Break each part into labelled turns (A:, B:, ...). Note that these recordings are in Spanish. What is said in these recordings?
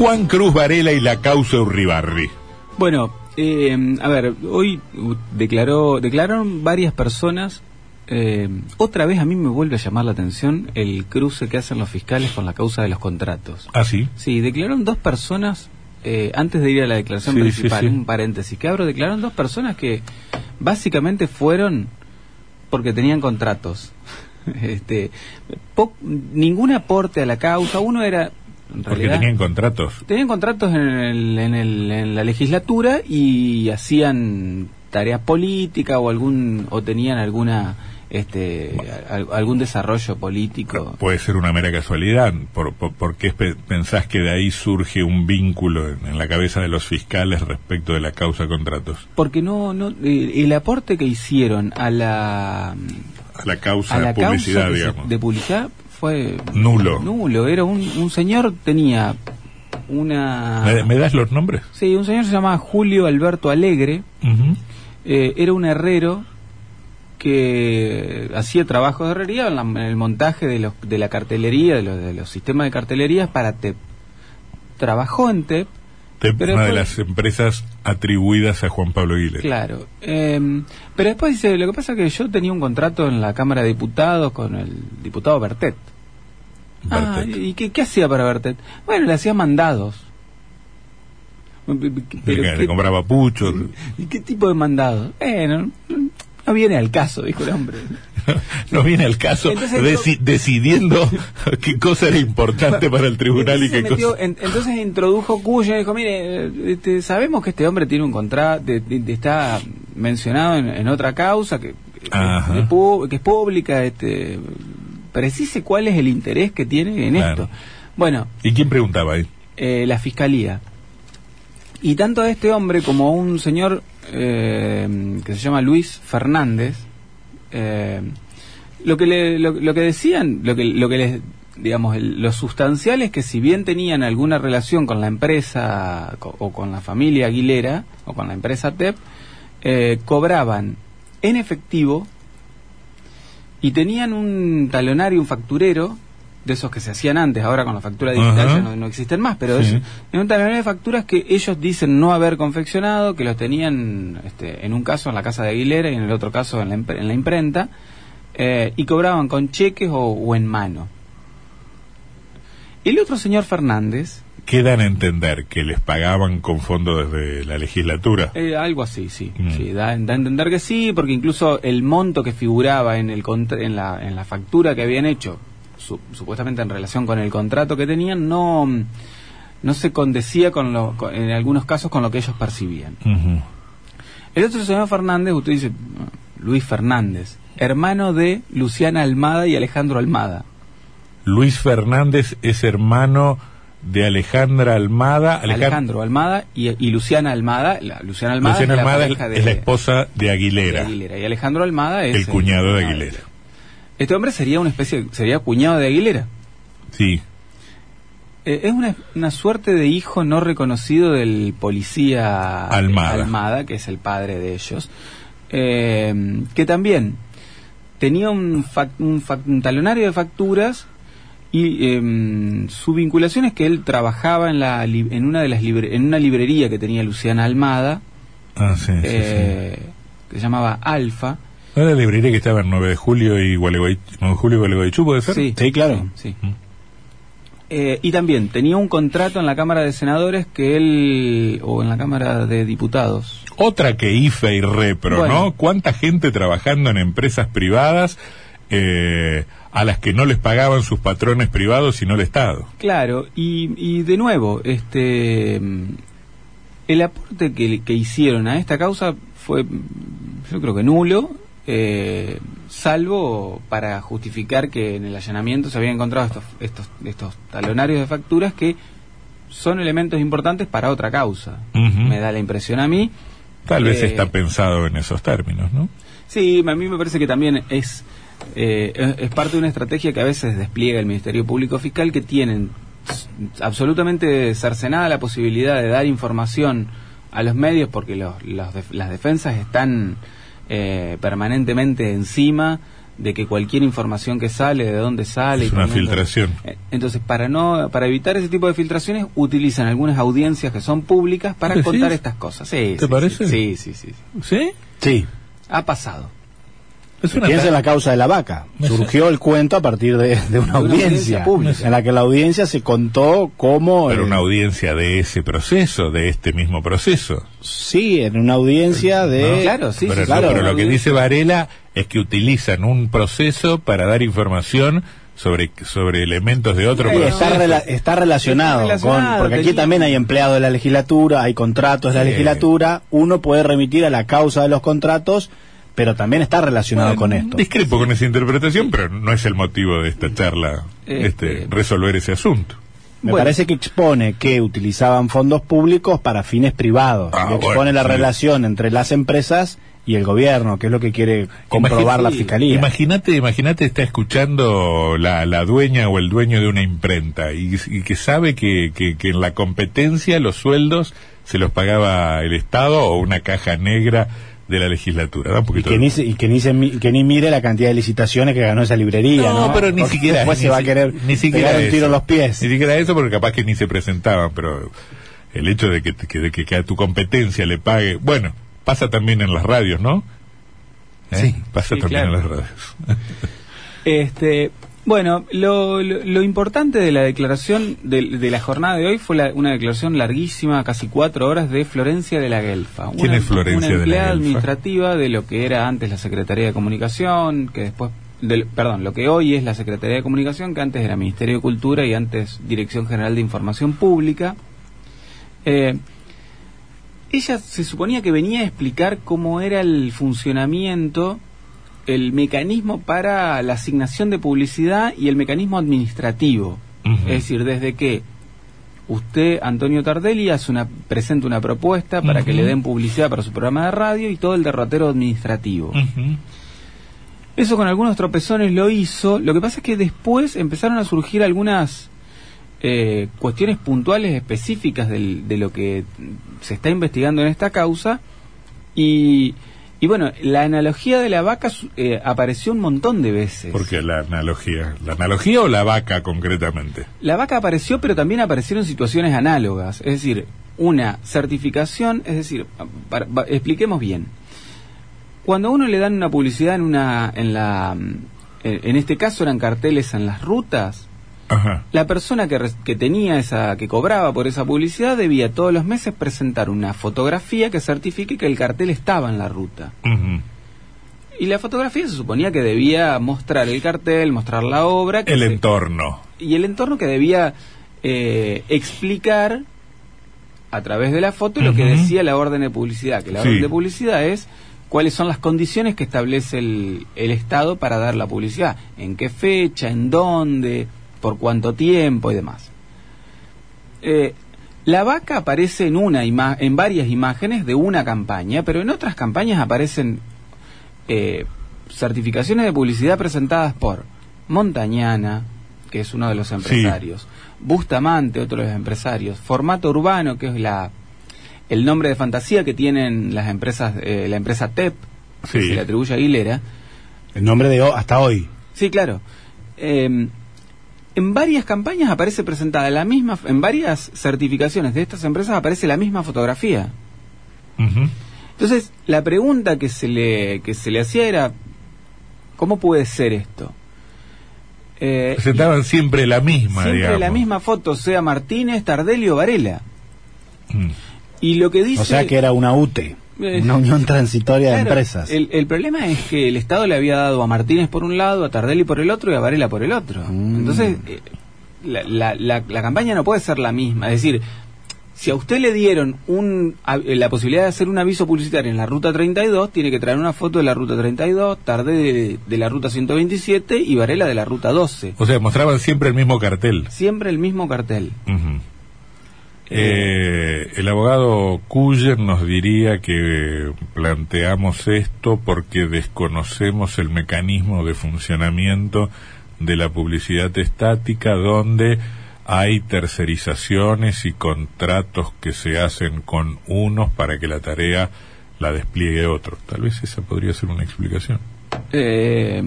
A: Juan Cruz Varela y la causa Urribarri.
B: Bueno, eh, a ver, hoy declaró, declararon varias personas. eh, otra vez a mí me vuelve a llamar la atención el cruce que hacen los fiscales con la causa de los contratos.
A: ¿Ah, sí?
B: Sí, declararon dos personas, eh, antes de ir a la declaración
A: Sí,
B: principal,
A: sí, sí.
B: un paréntesis que abro, declararon dos personas que básicamente fueron porque tenían contratos. este, po- ningún aporte a la causa, uno era... En
A: Porque
B: realidad,
A: tenían contratos.
B: Tenían contratos en, el- en, el- en la legislatura y hacían tareas políticas o algún o tenían alguna este al- algún desarrollo político.
A: Puede ser una mera casualidad. ¿Por, por, por qué pe- pensás que de ahí surge un vínculo en, en la cabeza de los fiscales respecto de la causa contratos?
B: Porque no no eh, el aporte que hicieron a la
A: A la causa
B: a la
A: de publicidad,
B: causa que se-
A: digamos.
B: de publicidad fue
A: Nulo.
B: nulo, era un, un señor tenía una
A: ¿Me, me das los nombres?
B: Sí, un señor se llamaba Julio Alberto Alegre. Eh, era un herrero que hacía trabajos de herrería en, la- en el montaje de, los, de la cartelería, de los, de los sistemas de cartelerías para TEP. Trabajó en TEP, Pero
A: una de las empresas atribuidas a Juan Pablo Aguilera.
B: claro. Eh, pero después dice, lo que pasa es que yo tenía un contrato en la Cámara de Diputados con el diputado Bertet. Ah. ¿y qué, qué hacía para Bertet? Bueno, le hacía mandados. Pero
A: Le- le
B: ¿qué-
A: compraba puchos.
B: ¿Y qué tipo de mandados? Bueno, no viene al caso, dijo el hombre.
A: no viene al caso
B: Entonces,
A: deci- decidiendo qué cosa era importante para el tribunal y qué
B: metió-
A: cosa.
B: en- entonces introdujo Cuyo y dijo, mire, este, sabemos que este hombre tiene un contrato, está mencionado en, en otra causa que, pu- que es pública, este, precise cuál es el interés que tiene en
A: Claro.
B: esto. Bueno,
A: ¿Y quién preguntaba ahí?
B: eh, la fiscalía. Y tanto a este hombre como a un señor eh, que se llama Luis Fernández, eh, lo que le, lo, lo que decían, lo que, lo que les, digamos, el- lo sustancial es que si bien tenían alguna relación con la empresa co- o con la familia Aguilera o con la empresa TEP, eh, cobraban en efectivo y tenían un talonario, un facturero, de esos que se hacían antes, ahora con la factura digital
A: Ajá.
B: ya no, no existen más, pero
A: Sí.
B: es, en un talonario de facturas que ellos dicen no haber confeccionado, que los tenían este, en un caso en la casa de Aguilera y en el otro caso en la, impre- en la imprenta, eh, y cobraban con cheques o, o en mano. El otro señor Fernández,
A: Quedan a entender que les pagaban con fondos desde la legislatura.
B: eh, algo así, sí,
A: Mm.
B: sí da, da a entender que sí, porque incluso el monto que figuraba en, el contra- en, la, en la factura que habían hecho, su- supuestamente en relación con el contrato que tenían, no, no se condecía con lo, con- en algunos casos con lo que ellos percibían. El otro señor Fernández, usted dice, "Ah, Luis Fernández, hermano de Luciana Almada y Alejandro Almada.
A: Luis Fernández es hermano de Alejandra Almada. Alejand-
B: Alejandro Almada y, y Luciana Almada. La, Luciana Almada,
A: Luciana
B: es, la
A: Almada
B: pareja de-
A: es la esposa de
B: de
A: Aguilera,
B: Aguilera. Y Alejandro Almada es
A: el cuñado de Aguilera.
B: Este hombre sería una especie, sería cuñado de Aguilera.
A: Sí,
B: Eh, es una, una suerte de hijo no reconocido del policía
A: Almada.
B: que es el padre de ellos, eh, que también tenía un, fac- un fac- un talonario de facturas y em, su vinculación es que él trabajaba en, la, li- en, una, de las libre- en una librería que tenía Luciana Almada,
A: ah, sí, sí, sí.
B: eh, que se llamaba Alfa.
A: ¿No era la librería que estaba en 9 de julio y Gualeguaychú, 9 de julio y Gualeguaychú, puede ser?
B: Sí,
C: Sí, claro.
B: sí.
A: Mm.
B: Eh, y también tenía un contrato en la Cámara de Senadores que él, o en la Cámara de Diputados.
A: Otra que IFE y Repro,
B: Bueno.
A: ¿no? ¿Cuánta gente trabajando en empresas privadas eh, a las que no les pagaban sus patrones privados sino el Estado?
B: Claro, y, y de nuevo, este el aporte que, que hicieron a esta causa fue, yo creo que nulo. eh, salvo para justificar que en el allanamiento se habían encontrado estos, estos, estos talonarios de facturas que son elementos importantes para otra causa. Me da la impresión a mí.
A: Tal vez está pensado en esos términos, ¿no?
B: Sí, a mí me parece que también es, eh, es, es parte de una estrategia que a veces despliega el Ministerio Público Fiscal que tienen absolutamente cercenada la posibilidad de dar información a los medios porque los, los def- las defensas están eh, permanentemente encima de que cualquier información que sale, de dónde sale.
A: Es una filtración.
B: Eh, Entonces, para no para evitar ese tipo de filtraciones, utilizan algunas audiencias que son públicas para contar estas cosas. Sí,
A: ¿Te
B: sí,
A: parece?
B: Sí, sí, sí, sí.
A: ¿Sí?
C: Sí.
B: Ha pasado.
C: Piensa en la causa de la vaca. Surgió el cuento a partir de, de una
B: audiencia
C: audiencia
B: pública.
C: en la que la audiencia se contó cómo...
A: Pero
C: eh,
A: una audiencia de ese proceso, de este mismo proceso.
C: Sí, en una audiencia de...
B: No, claro, sí,
A: pero,
B: sí,
C: claro,
A: pero lo que dice Varela es que utilizan un proceso para dar información sobre, sobre elementos de otro
C: Sí,
A: proceso.
C: está, rela- está relacionado,
B: Está relacionado,
C: con, porque aquí también hay empleados de la legislatura, hay contratos de la
A: Sí.
C: legislatura, uno puede remitir a la causa de los contratos, pero también está relacionado con esto.
A: Discrepo con esa interpretación, pero no es el motivo de esta charla
B: Este-
A: este, resolver ese asunto.
C: Me
B: Bueno.
C: parece que expone que utilizaban fondos públicos para fines privados,
A: Ah,
C: y expone
A: bueno,
C: la
A: sí.
C: relación entre las empresas y el gobierno, que es lo que quiere comprobar la fiscalía.
A: Imagínate, imagínate está escuchando la, la dueña o el dueño de una imprenta y, y que sabe que, que, que en la competencia los sueldos se los pagaba el Estado o una caja negra de la legislatura. Un
C: Y que, ni, se- y que, ni se que ni mire la cantidad de licitaciones que ganó esa librería.
A: No,
C: No,
A: pero ni
C: Porque
A: siquiera.
C: Después
A: ni
C: se va a querer
A: ni siquiera
C: pegar un tiro en los pies.
A: Ni siquiera eso, porque capaz que ni se presentaban, pero el hecho de que, que, de que, que a tu competencia le pague. Bueno, pasa también en las radios, ¿no? ¿Eh?
C: Sí.
A: Pasa
B: Sí,
A: también
B: claro.
A: en las radios.
B: Este, bueno, lo, lo, lo importante de la declaración de, de la jornada de hoy fue la- una declaración larguísima, casi cuatro horas, de Florencia de la Guelfa.
A: ¿Quién
B: una,
A: es Florencia
B: una
A: de la
B: empleada
A: Guelfa?
B: administrativa de lo que era antes la Secretaría de Comunicación, que después, perdón, lo que hoy es la Secretaría de Comunicación, que antes era Ministerio de Cultura y antes Dirección General de Información Pública. Eh, ella se suponía que venía a explicar cómo era el funcionamiento, el mecanismo para la asignación de publicidad y el mecanismo administrativo. Es decir, desde que usted, Antonio Tardelli, hace una, presenta una propuesta para que le den publicidad para su programa de radio y todo el derrotero administrativo. Eso con algunos tropezones lo hizo. Lo que pasa es que después empezaron a surgir algunas eh, cuestiones puntuales específicas del- de lo que se está investigando en esta causa. Y, y bueno, la analogía de la vaca eh, apareció un montón de veces.
A: Porque la analogía, ¿la analogía o la vaca concretamente?
B: La vaca apareció, pero también aparecieron situaciones análogas. Es decir, una certificación, es decir, para- expliquemos bien. Cuando a uno le dan una publicidad en una, en la, mm, en en este caso eran carteles en las rutas,
A: Ajá.
B: la persona que, que tenía esa, que cobraba por esa publicidad debía todos los meses presentar una fotografía que certifique que el cartel estaba en la ruta. Y la fotografía se suponía que debía mostrar el cartel, mostrar la obra. que
A: El
B: se-
A: entorno.
B: y el entorno que debía eh, explicar a través de la foto lo que decía la orden de publicidad, que la
A: Sí.
B: orden de publicidad es cuáles son las condiciones que establece el, el Estado para dar la publicidad, en qué fecha, en dónde, por cuánto tiempo y demás. Eh, la vaca aparece en una ima- en varias imágenes de una campaña, pero en otras campañas aparecen eh, certificaciones de publicidad presentadas por Montañana, que es uno de los empresarios, Bustamante, otro de los empresarios, Formato Urbano, que es la el nombre de fantasía que tienen las empresas, eh, la empresa TEP, que
A: Sí.
B: se le atribuye a Aguilera.
C: El nombre de hasta hoy.
B: Sí, claro. Eh, en varias campañas aparece presentada la misma, en varias certificaciones de estas empresas aparece la misma fotografía. Entonces, la pregunta que se le, que se le hacía era, ¿cómo puede ser esto? Eh,
A: Presentaban siempre la misma,
B: siempre
A: digamos.
B: la misma foto, sea Martínez, Tardelli o Varela.
A: Mm.
B: Y lo que dice...
C: O sea que era una UTE, una unión transitoria de empresas.
B: El, el problema es que el Estado le había dado a Martínez por un lado, a Tardelli por el otro y a Varela por el otro.
C: Mm.
B: Entonces, eh, la, la, la- la campaña no puede ser la misma. Es decir, Si a usted le dieron un, a- eh, la posibilidad de hacer un aviso publicitario en la ruta 32, tiene que traer una foto de la ruta 32, Tarde de, de la ruta 127 y Varela de la ruta 12.
A: O sea, mostraban siempre el mismo cartel.
B: Siempre el mismo cartel.
A: Eh, el abogado Cuyer nos diría que planteamos esto porque desconocemos el mecanismo de funcionamiento de la publicidad estática donde hay tercerizaciones y contratos que se hacen con unos para que la tarea la despliegue otro. Tal vez esa podría ser una explicación.
B: Eh,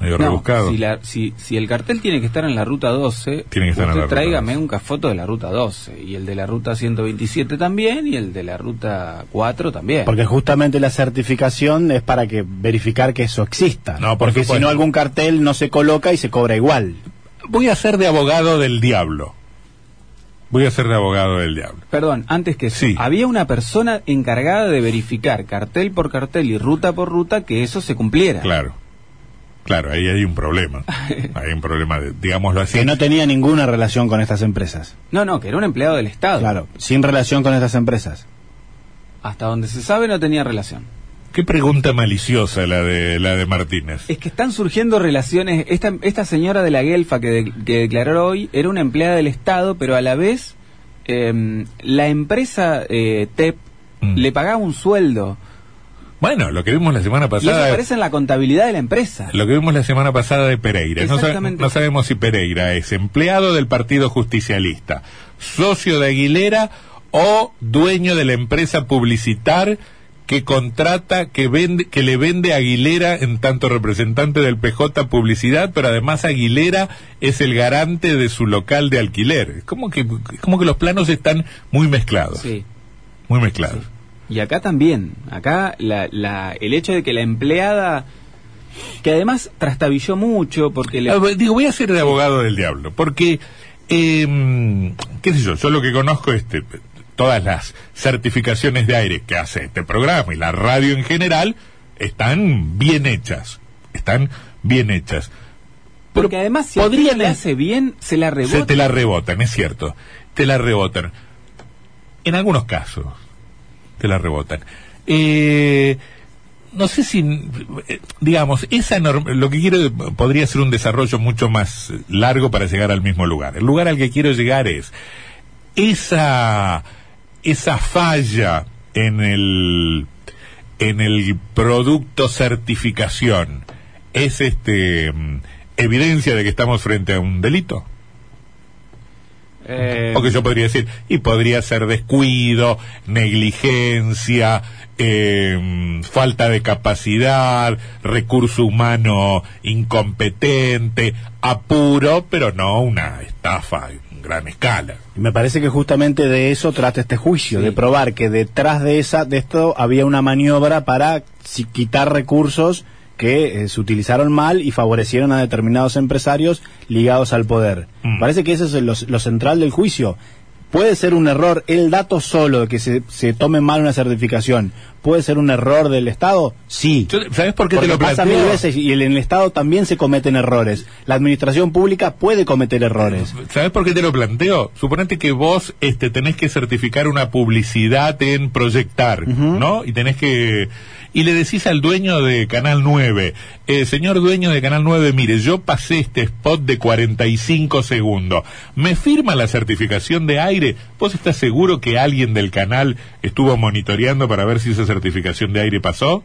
A: Medio
B: no,
A: rebuscado.
B: Si, la- si, si el cartel tiene que estar en la ruta 12,
A: Tiene que estar en
B: usted
A: la ruta
B: tráigame
A: 12.
B: un ca- foto de la ruta 12 y el de la ruta 127 también y el de la ruta 4 también.
C: Porque justamente la certificación es para que verificar que eso exista.
A: No, por
C: porque si no algún cartel no se coloca y se cobra igual.
A: Voy a ser de abogado del diablo. Voy a ser de abogado del diablo.
B: Perdón, antes que eso,
A: Sí.
B: había una persona encargada de verificar cartel por cartel y ruta por ruta que eso se cumpliera.
A: Claro. Claro, ahí hay un problema. Hay un problema, de, digámoslo así.
C: Que no tenía ninguna relación con estas empresas.
B: No, no, que era un empleado del Estado.
C: Claro, sin relación con estas empresas.
B: Hasta donde se sabe no tenía relación.
A: Qué pregunta maliciosa la de la de Martínez.
B: Es que están surgiendo relaciones. Esta, esta señora de la Guelfa que, de- que declaró hoy era una empleada del Estado, pero a la vez em, la empresa eh, TEP
A: Mm.
B: le pagaba un sueldo.
A: Bueno, lo que vimos la semana
B: Y eso
A: pasada.
B: aparece en la contabilidad de la empresa.
A: Lo que vimos la semana pasada de Pereira. No, no sabemos si Pereira es empleado del Partido Justicialista, socio de Aguilera o dueño de la empresa publicitar que contrata, que vende, que le vende a Aguilera en tanto representante del PJ Publicidad, pero además Aguilera es el garante de su local de alquiler. Es como que, como que los planos están muy mezclados.
B: Sí.
A: Muy mezclados.
B: Y acá también, acá la, la, el hecho de que la empleada, que además trastabilló mucho, porque le...
A: Ah, Digo, voy a ser de abogado del diablo, porque, eh, qué sé yo, yo lo que conozco es este, todas las certificaciones de aire que hace este programa y la radio en general están bien hechas, están bien hechas.
B: porque además si
A: podrían-
B: podría le hace bien, se la rebota.
A: Se te la rebotan, es cierto, te la rebotan. En algunos casos, te la rebotan. Eh, no sé si, eh, digamos, esa norm- lo que quiero podría ser un desarrollo mucho más largo para llegar al mismo lugar. El lugar al que quiero llegar es esa, esa falla en el, en el producto certificación es este mm, evidencia de que estamos frente a un delito.
B: Eh,
A: Porque yo podría decir, y podría ser descuido, negligencia, eh, falta de capacidad, recurso humano incompetente, apuro, pero no una estafa en gran escala.
C: Y me parece que justamente de eso trata este juicio,
B: Sí.
C: de probar que detrás de esa de esto había una maniobra para si- quitar recursos que eh, se utilizaron mal y favorecieron a determinados empresarios ligados al poder.
A: Mm.
C: Parece que eso es lo, lo central del juicio. Puede ser un error, el dato solo de que se, se tome mal una certificación, ¿puede ser un error del Estado? Sí.
A: Yo- ¿Sabes por qué
C: Porque
A: te lo
C: pasa mil veces y en el Estado también se cometen errores. La administración pública puede cometer errores.
A: ¿Sabes por qué te lo planteo? Suponete que vos este, tenés que certificar una publicidad en proyectar, ¿no? Y tenés que... Y le decís al dueño de Canal 9, eh, señor dueño de Canal 9, mire, yo pasé este spot de 45 segundos. ¿Me firma la certificación de aire? ¿Vos estás seguro que alguien del canal estuvo monitoreando para ver si esa certificación de aire pasó?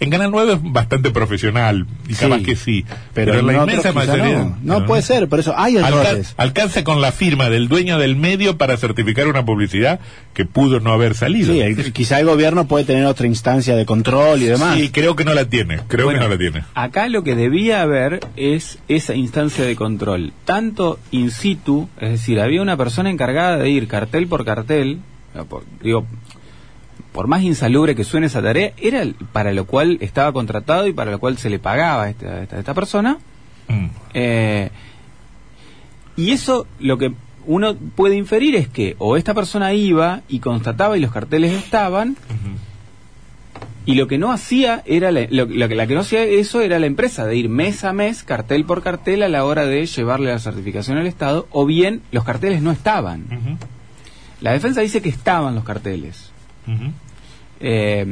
A: En Canal 9 es bastante profesional, y
C: Sí,
A: capaz que sí.
C: Pero,
A: en la
C: en
A: inmensa mayoría...
C: no. No puede ser, por eso hay
A: Alca-
C: errores.
A: alcanza con la firma del dueño del medio para certificar una publicidad que pudo no haber salido.
C: Sí, el- quizá el gobierno puede tener otra instancia de control y demás.
A: Sí, creo que no la tiene. Creo
B: Bueno,
A: que no la tiene.
B: Acá lo que debía haber es esa instancia de control, tanto in situ, es decir, había una persona encargada de ir cartel por cartel, digo, por más insalubre que suene esa tarea, era para lo cual estaba contratado y para lo cual se le pagaba a esta, a esta- a esta persona.
A: Mm.
B: Eh, y eso lo que uno puede inferir es que o esta persona iba y constataba y los carteles estaban, y lo que no hacía era la, lo, lo que la que no hacía eso era la empresa de ir mes a mes cartel por cartel a la hora de llevarle la certificación al Estado o bien los carteles no estaban. La defensa dice que estaban los carteles. Eh,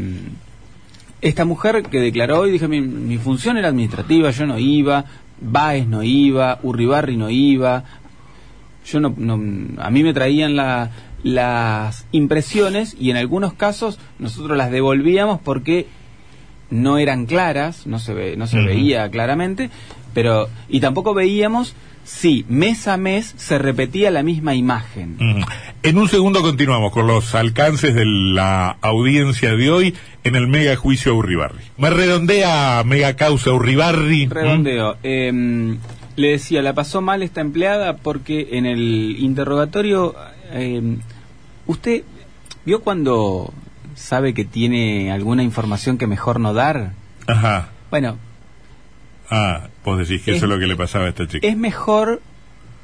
B: esta mujer que declaró y dije, mi, mi función era administrativa, yo no iba, Baez no iba, Urribarri no iba, yo no, no- a mí me traían la- las impresiones y en algunos casos nosotros las devolvíamos porque no eran claras, no se ve, no se veía claramente, pero y tampoco veíamos si mes a mes se repetía la misma imagen.
A: Ujú. En un segundo continuamos con los alcances de la audiencia de hoy en el mega juicio Urribarri. Me redondea mega causa Urribarri.
B: Redondeo. Eh, le decía, la pasó mal esta empleada porque en el interrogatorio, eh, usted vio cuando sabe que tiene alguna información que mejor no dar.
A: ¿Mm? Ajá.
B: Bueno,
A: Ah, vos decís que
B: Es-
A: eso es lo que le pasaba a esta chica.
B: es mejor,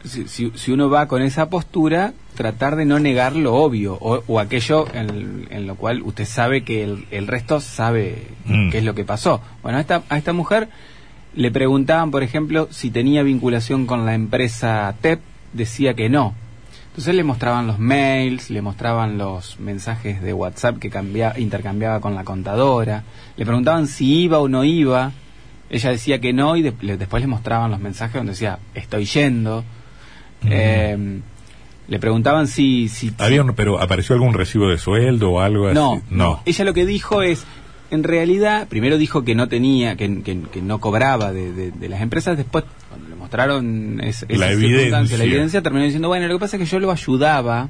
B: si, si- si uno va con esa postura, tratar de no negar lo obvio o, o aquello en, en lo cual usted sabe que el, el resto sabe
A: Mm.
B: qué es lo que pasó. Bueno, a esta, a esta mujer le preguntaban, por ejemplo, si tenía vinculación con la empresa TEP, decía que no. Entonces le mostraban los mails, le mostraban los mensajes de WhatsApp que cambia- intercambiaba con la contadora, le preguntaban si iba o no iba, ella decía que no y de- le- después le mostraban los mensajes donde decía estoy yendo. Eh, le preguntaban si... si
A: Había un- pero apareció algún recibo de sueldo o algo
B: no,
A: así. No.
B: Ella lo que dijo es, en realidad, primero dijo que no tenía, que, que- que no cobraba de, de- de las empresas, después cuando le mostraron es- esa
A: La evidencia.
B: la evidencia, terminó diciendo, bueno, lo que pasa es que yo lo ayudaba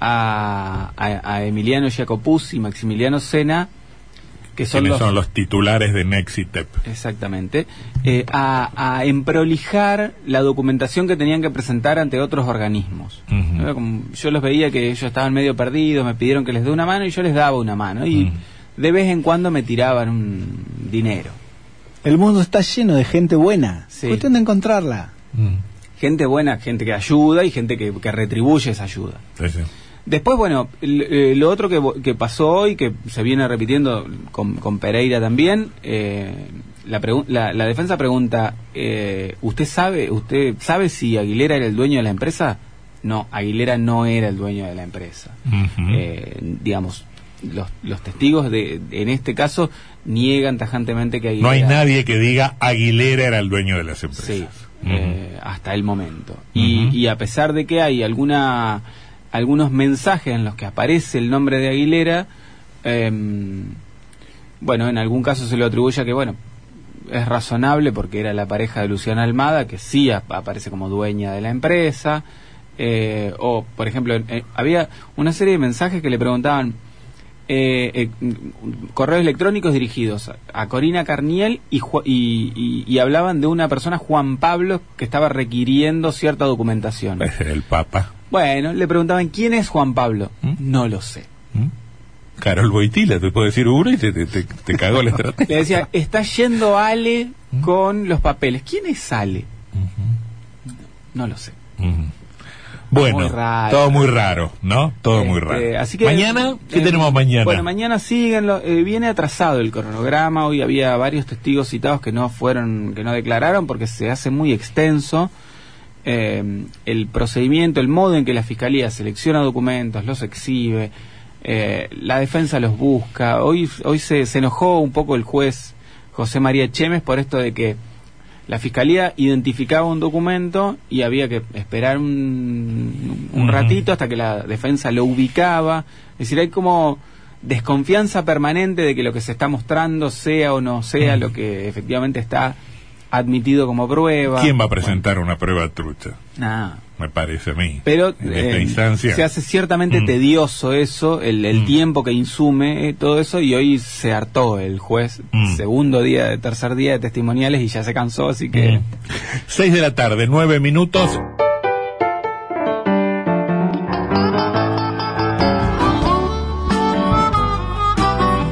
B: a, a- a Emiliano Jacopuzzi y Maximiliano Sena, que son
A: ¿Quiénes
B: los,
A: son los titulares de Nexitep?
B: Exactamente. eh, a, a emprolijar la documentación que tenían que presentar ante otros organismos. Como- yo los veía que ellos estaban medio perdidos, me pidieron que les dé una mano y yo les daba una mano. Y de vez en cuando me tiraban un dinero.
C: El mundo está lleno de gente buena.
B: Sí.
C: Cuestión de encontrarla.
B: Gente buena, gente que ayuda y gente que, que retribuye esa ayuda.
A: Sí, sí.
B: Después, bueno, eh, lo otro que, que pasó hoy, que se viene repitiendo con, con Pereira también, eh, la, la, la defensa pregunta, eh, ¿usted sabe usted sabe si Aguilera era el dueño de la empresa? No, Aguilera no era el dueño de la empresa. Eh, digamos, los, los testigos de, en este caso niegan tajantemente que Aguilera...
A: No hay nadie que diga Aguilera era el dueño de las empresas.
B: Sí, eh, hasta el momento. Y, y a pesar de que hay alguna algunos mensajes en los que aparece el nombre de Aguilera, em, bueno, en algún caso se lo atribuye a que, bueno, es razonable porque era la pareja de Luciana Almada, que sí ap- aparece como dueña de la empresa. eh, o, por ejemplo, eh, había una serie de mensajes que le preguntaban eh, eh, correos electrónicos dirigidos a- Corina Carniel y, hablaban de una persona, Juan Pablo, que estaba requiriendo cierta documentación.
A: El Papa.
B: Bueno, le preguntaban, ¿quién es Juan Pablo?
A: ¿Mm?
B: No lo sé.
A: ¿Mm? Carol Boitila, te puedo decir uno y te, te, te- te cagó la estrategia.
B: Le decía, está yendo Ale con los papeles. ¿Quién es Ale? No lo sé.
A: Bueno,
B: Muy raro.
A: todo muy raro, ¿no? Todo muy raro.
B: eh, así que,
A: mañana, ¿qué
B: eh,
A: tenemos mañana?
B: Bueno, mañana siguen, lo- eh, viene atrasado el cronograma. Hoy había varios testigos citados que no fueron, que no declararon porque se hace muy extenso. Eh, el procedimiento, el modo en que la fiscalía selecciona documentos, los exhibe, eh, la defensa los busca. Hoy, hoy se, se enojó un poco el juez José María Chemes por esto de que la fiscalía identificaba un documento y había que esperar un, un ratito hasta que la defensa lo ubicaba. Es decir, hay como desconfianza permanente de que lo que se está mostrando sea o no sea lo que efectivamente está admitido como prueba.
A: ¿Quién va a presentar una prueba trucha?
B: Nada.
A: Me parece a mí.
B: Pero
A: en esta
B: eh,
A: instancia.
B: se hace ciertamente
A: Mm.
B: tedioso eso, el, el
A: Mm.
B: tiempo que insume eh, todo eso, y hoy se hartó el juez,
A: Mm.
B: segundo día, tercer día de testimoniales, y ya se cansó, así que...
A: Mm. Seis de la tarde, nueve minutos.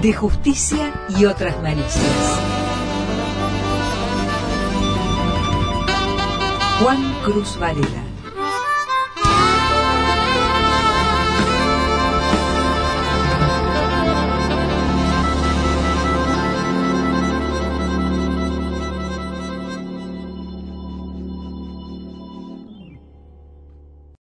D: De justicia y otras malicias. Juan Cruz Varela.